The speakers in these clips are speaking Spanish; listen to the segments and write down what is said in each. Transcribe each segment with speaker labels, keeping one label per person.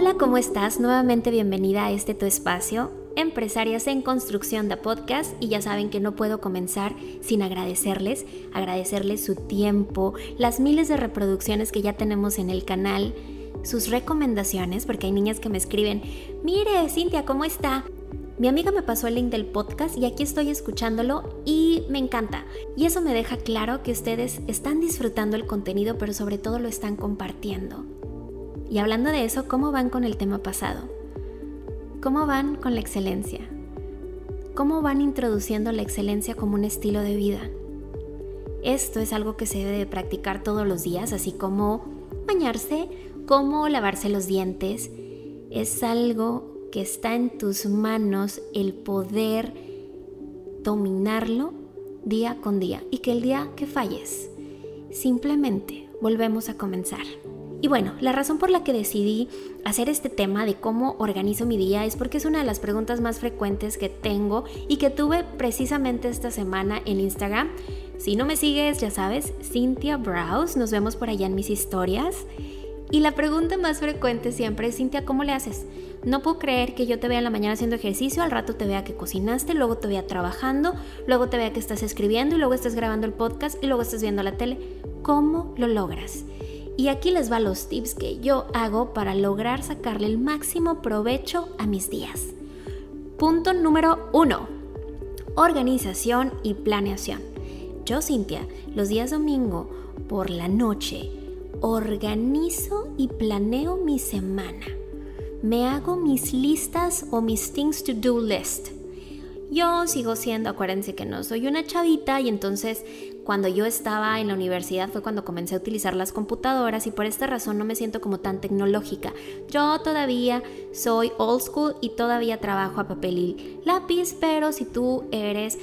Speaker 1: Hola, ¿cómo estás? Nuevamente bienvenida a este tu espacio, Empresarias en Construcción de Podcast, y ya saben que no puedo comenzar sin agradecerles, agradecerles su tiempo, las miles de reproducciones que ya tenemos en el canal, sus recomendaciones, porque hay niñas que me escriben, mire, Cintia, ¿cómo está? Mi amiga me pasó el link del podcast y aquí estoy escuchándolo y me encanta. Y eso me deja claro que ustedes están disfrutando el contenido, pero sobre todo lo están compartiendo. Y hablando de eso, ¿cómo van con el tema pasado? ¿Cómo van con la excelencia? ¿Cómo van introduciendo la excelencia como un estilo de vida? Esto es algo que se debe practicar todos los días, así como bañarse, como lavarse los dientes. Es algo que está en tus manos el poder dominarlo día con día y que el día que falles, simplemente volvemos a comenzar. Y bueno, la razón por la que decidí hacer este tema de cómo organizo mi día es porque es una de las preguntas más frecuentes que tengo y que tuve precisamente esta semana en Instagram. Si no me sigues, ya sabes, Cynthia Browse, nos vemos por allá en mis historias. Y la pregunta más frecuente siempre es, Cintia, ¿cómo le haces? No puedo creer que yo te vea en la mañana haciendo ejercicio, al rato te vea que cocinaste, luego te vea trabajando, luego te vea que estás escribiendo y luego estás grabando el podcast y luego estás viendo la tele. ¿Cómo lo logras? Y aquí les va los tips que yo hago para lograr sacarle el máximo provecho a mis días. Punto número uno. Organización y planeación. Yo, Cintia, los días domingo por la noche, organizo y planeo mi semana. Me hago mis listas o mis things to do list. Yo sigo siendo, acuérdense que no soy una chavita y entonces cuando yo estaba en la universidad fue cuando comencé a utilizar las computadoras y por esta razón no me siento como tan tecnológica. Yo todavía soy old school y todavía trabajo a papel y lápiz, pero si tú eres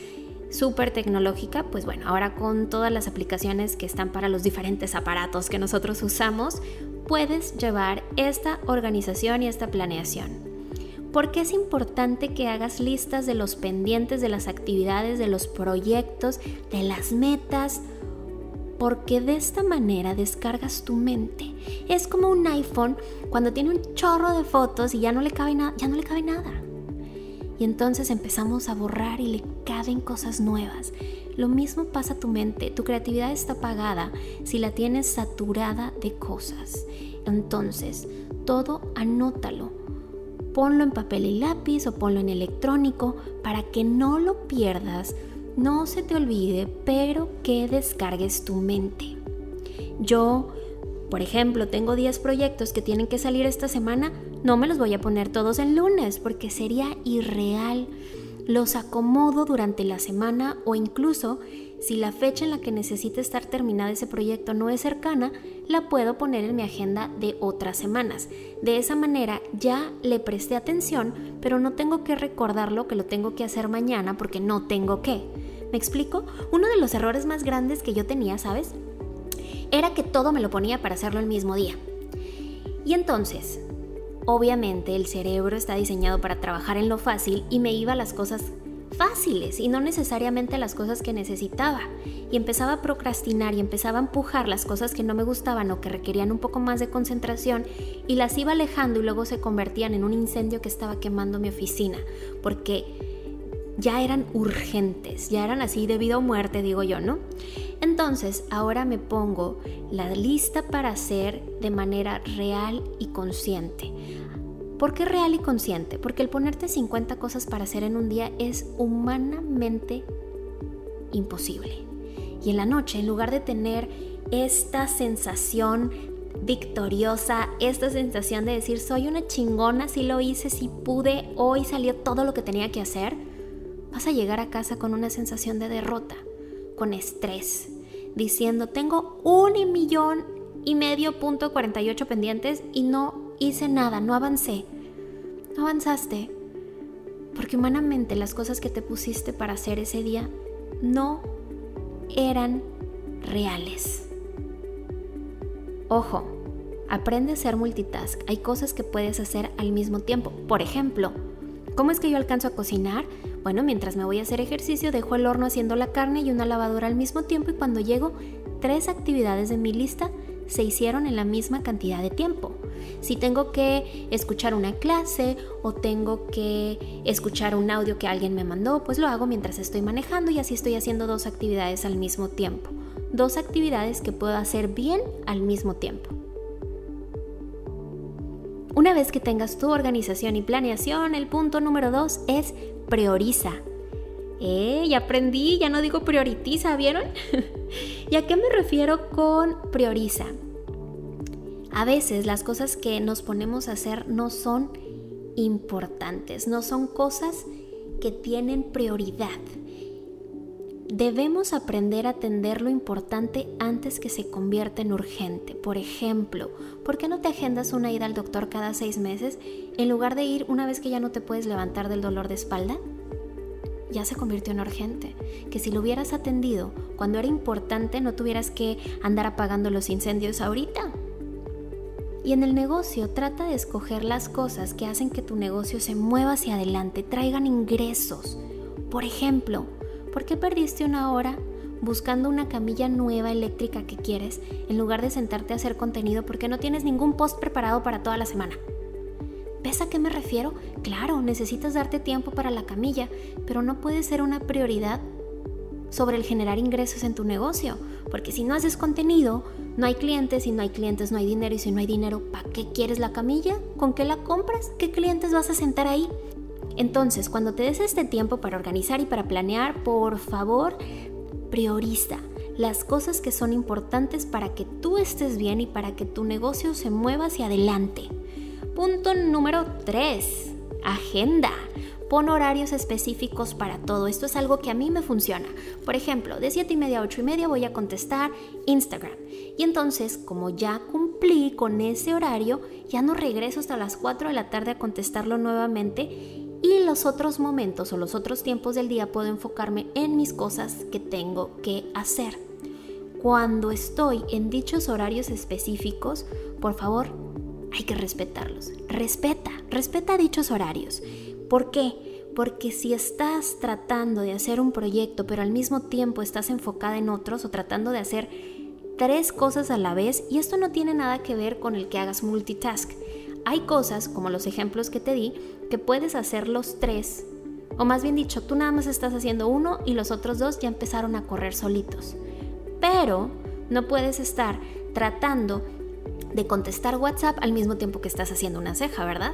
Speaker 1: súper tecnológica, pues bueno, ahora con todas las aplicaciones que están para los diferentes aparatos que nosotros usamos, puedes llevar esta organización y esta planeación. ¿Por qué es importante que hagas listas de los pendientes, de las actividades, de los proyectos, de las metas? Porque de esta manera descargas tu mente. Es como un iPhone cuando tiene un chorro de fotos y ya no le cabe, ya no le cabe nada. Y entonces empezamos a borrar y le caben cosas nuevas. Lo mismo pasa a tu mente, tu creatividad está apagada si la tienes saturada de cosas. Entonces, todo anótalo ponlo en papel y lápiz o ponlo en electrónico para que no lo pierdas, no se te olvide, pero que descargues tu mente. Yo, por ejemplo, tengo 10 proyectos que tienen que salir esta semana, no me los voy a poner todos en lunes porque sería irreal. Los acomodo durante la semana o incluso si la fecha en la que necesite estar terminada ese proyecto no es cercana, la puedo poner en mi agenda de otras semanas. De esa manera ya le presté atención, pero no tengo que recordarlo que lo tengo que hacer mañana porque no tengo que. ¿Me explico? Uno de los errores más grandes que yo tenía, ¿sabes? Era que todo me lo ponía para hacerlo el mismo día. Y entonces, obviamente el cerebro está diseñado para trabajar en lo fácil y me iba a las cosas fáciles y no necesariamente las cosas que necesitaba. Y empezaba a procrastinar y empezaba a empujar las cosas que no me gustaban o que requerían un poco más de concentración y las iba alejando y luego se convertían en un incendio que estaba quemando mi oficina, porque ya eran urgentes, ya eran así de vida o muerte, digo yo, ¿no? Entonces ahora me pongo la lista para hacer de manera real y consciente. ¿Por qué real y consciente? Porque el ponerte 50 cosas para hacer en un día es humanamente imposible. Y en la noche, en lugar de tener esta sensación victoriosa, esta sensación de decir soy una chingona, si lo hice, si pude, hoy salió todo lo que tenía que hacer, vas a llegar a casa con una sensación de derrota, con estrés, diciendo tengo un millón y medio punto 48 pendientes y no hice nada, no avancé. No avanzaste. Porque humanamente las cosas que te pusiste para hacer ese día no eran reales. Ojo, aprende a ser multitask. Hay cosas que puedes hacer al mismo tiempo. Por ejemplo, ¿cómo es que yo alcanzo a cocinar? Bueno, mientras me voy a hacer ejercicio, dejo el horno haciendo la carne y una lavadora al mismo tiempo y cuando llego, tres actividades de mi lista se hicieron en la misma cantidad de tiempo. Si tengo que escuchar una clase o tengo que escuchar un audio que alguien me mandó, pues lo hago mientras estoy manejando y así estoy haciendo dos actividades al mismo tiempo. Dos actividades que puedo hacer bien al mismo tiempo. Una vez que tengas tu organización y planeación, el punto número dos es prioriza. Eh, ya aprendí, ya no digo prioritiza, ¿vieron? ¿Y a qué me refiero con prioriza? A veces las cosas que nos ponemos a hacer no son importantes, no son cosas que tienen prioridad. Debemos aprender a atender lo importante antes que se convierta en urgente. Por ejemplo, ¿por qué no te agendas una ida al doctor cada seis meses en lugar de ir una vez que ya no te puedes levantar del dolor de espalda? ya se convirtió en urgente, que si lo hubieras atendido cuando era importante no tuvieras que andar apagando los incendios ahorita. Y en el negocio trata de escoger las cosas que hacen que tu negocio se mueva hacia adelante, traigan ingresos. Por ejemplo, ¿por qué perdiste una hora buscando una camilla nueva eléctrica que quieres en lugar de sentarte a hacer contenido porque no tienes ningún post preparado para toda la semana? ¿Ves a qué me refiero? Claro, necesitas darte tiempo para la camilla, pero no puede ser una prioridad sobre el generar ingresos en tu negocio, porque si no haces contenido, no hay clientes, y no hay clientes no hay dinero, y si no hay dinero, ¿para qué quieres la camilla? ¿Con qué la compras? ¿Qué clientes vas a sentar ahí? Entonces, cuando te des este tiempo para organizar y para planear, por favor, prioriza las cosas que son importantes para que tú estés bien y para que tu negocio se mueva hacia adelante. Punto número 3. Agenda. Pon horarios específicos para todo. Esto es algo que a mí me funciona. Por ejemplo, de 7 y media a 8 y media voy a contestar Instagram. Y entonces, como ya cumplí con ese horario, ya no regreso hasta las 4 de la tarde a contestarlo nuevamente. Y los otros momentos o los otros tiempos del día puedo enfocarme en mis cosas que tengo que hacer. Cuando estoy en dichos horarios específicos, por favor, hay que respetarlos. Respeta, respeta dichos horarios. ¿Por qué? Porque si estás tratando de hacer un proyecto, pero al mismo tiempo estás enfocada en otros o tratando de hacer tres cosas a la vez, y esto no tiene nada que ver con el que hagas multitask. Hay cosas, como los ejemplos que te di, que puedes hacer los tres. O más bien dicho, tú nada más estás haciendo uno y los otros dos ya empezaron a correr solitos. Pero no puedes estar tratando de contestar WhatsApp al mismo tiempo que estás haciendo una ceja, ¿verdad?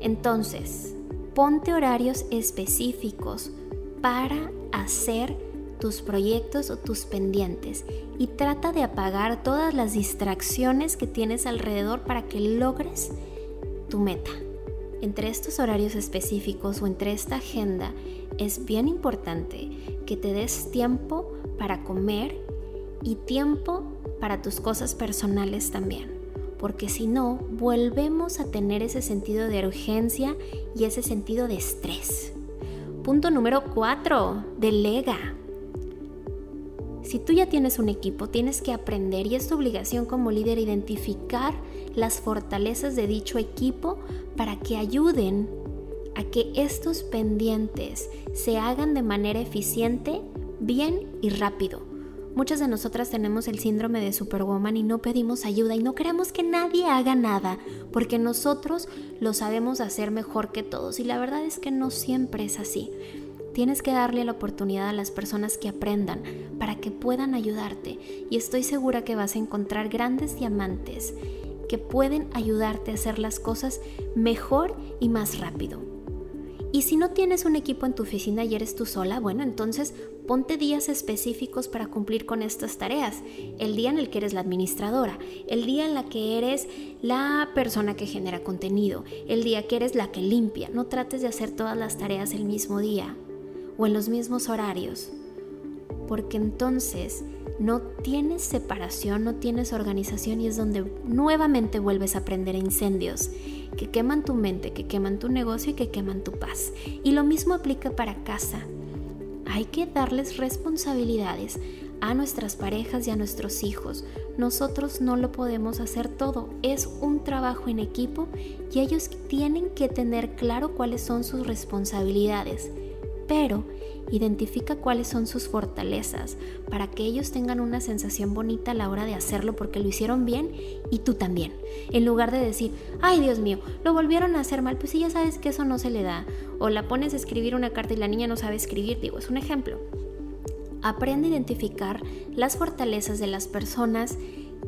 Speaker 1: Entonces, ponte horarios específicos para hacer tus proyectos o tus pendientes y trata de apagar todas las distracciones que tienes alrededor para que logres tu meta. Entre estos horarios específicos o entre esta agenda es bien importante que te des tiempo para comer y tiempo para tus cosas personales también, porque si no, volvemos a tener ese sentido de urgencia y ese sentido de estrés. Punto número 4, delega. Si tú ya tienes un equipo, tienes que aprender y es tu obligación como líder identificar las fortalezas de dicho equipo para que ayuden a que estos pendientes se hagan de manera eficiente, bien y rápido Muchas de nosotras tenemos el síndrome de Superwoman y no pedimos ayuda y no queremos que nadie haga nada porque nosotros lo sabemos hacer mejor que todos y la verdad es que no siempre es así. Tienes que darle la oportunidad a las personas que aprendan para que puedan ayudarte y estoy segura que vas a encontrar grandes diamantes que pueden ayudarte a hacer las cosas mejor y más rápido. Y si no tienes un equipo en tu oficina y eres tú sola, bueno, entonces ponte días específicos para cumplir con estas tareas. El día en el que eres la administradora, el día en la que eres la persona que genera contenido, el día que eres la que limpia. No trates de hacer todas las tareas el mismo día o en los mismos horarios, porque entonces no tienes separación, no tienes organización y es donde nuevamente vuelves a prender incendios que queman tu mente, que queman tu negocio y que queman tu paz. Y lo mismo aplica para casa. Hay que darles responsabilidades a nuestras parejas y a nuestros hijos. Nosotros no lo podemos hacer todo. Es un trabajo en equipo y ellos tienen que tener claro cuáles son sus responsabilidades. Pero Identifica cuáles son sus fortalezas para que ellos tengan una sensación bonita a la hora de hacerlo porque lo hicieron bien y tú también. En lugar de decir, ay Dios mío, lo volvieron a hacer mal, pues si ya sabes que eso no se le da. O la pones a escribir una carta y la niña no sabe escribir, digo, es un ejemplo. Aprende a identificar las fortalezas de las personas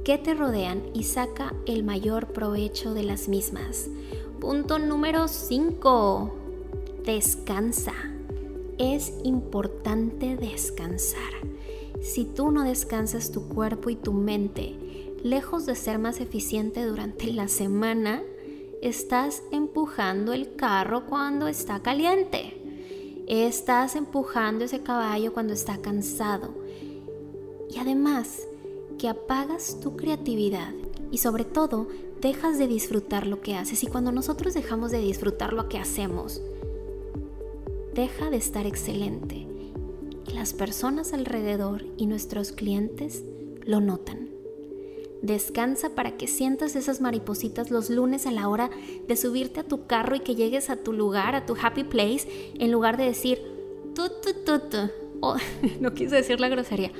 Speaker 1: que te rodean y saca el mayor provecho de las mismas. Punto número 5. Descansa es importante descansar. Si tú no descansas tu cuerpo y tu mente, lejos de ser más eficiente durante la semana, estás empujando el carro cuando está caliente. Estás empujando ese caballo cuando está cansado. Y además, que apagas tu creatividad y sobre todo dejas de disfrutar lo que haces. Y cuando nosotros dejamos de disfrutar lo que hacemos, deja de estar excelente las personas alrededor y nuestros clientes lo notan. Descansa para que sientas esas maripositas los lunes a la hora de subirte a tu carro y que llegues a tu lugar, a tu happy place, en lugar de decir, tu, tu, tu, tu. Oh, no quise decir la grosería,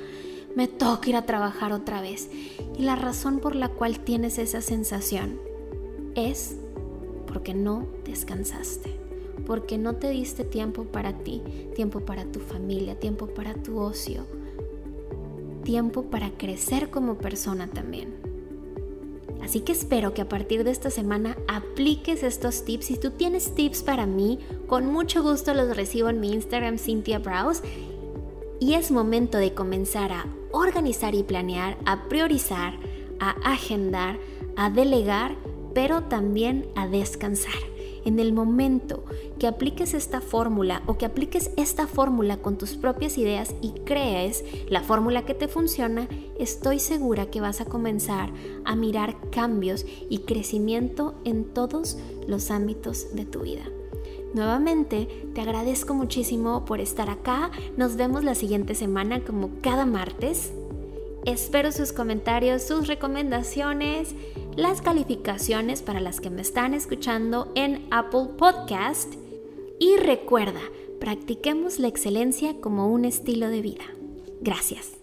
Speaker 1: me toca ir a trabajar otra vez. Y la razón por la cual tienes esa sensación es porque no descansaste porque no te diste tiempo para ti, tiempo para tu familia, tiempo para tu ocio, tiempo para crecer como persona también. Así que espero que a partir de esta semana apliques estos tips. Si tú tienes tips para mí, con mucho gusto los recibo en mi Instagram Cynthia Browse. Y es momento de comenzar a organizar y planear, a priorizar, a agendar, a delegar, pero también a descansar en el momento que apliques esta fórmula o que apliques esta fórmula con tus propias ideas y crees la fórmula que te funciona, estoy segura que vas a comenzar a mirar cambios y crecimiento en todos los ámbitos de tu vida. Nuevamente, te agradezco muchísimo por estar acá. Nos vemos la siguiente semana como cada martes. Espero sus comentarios, sus recomendaciones las calificaciones para las que me están escuchando en Apple Podcast y recuerda, practiquemos la excelencia como un estilo de vida. Gracias.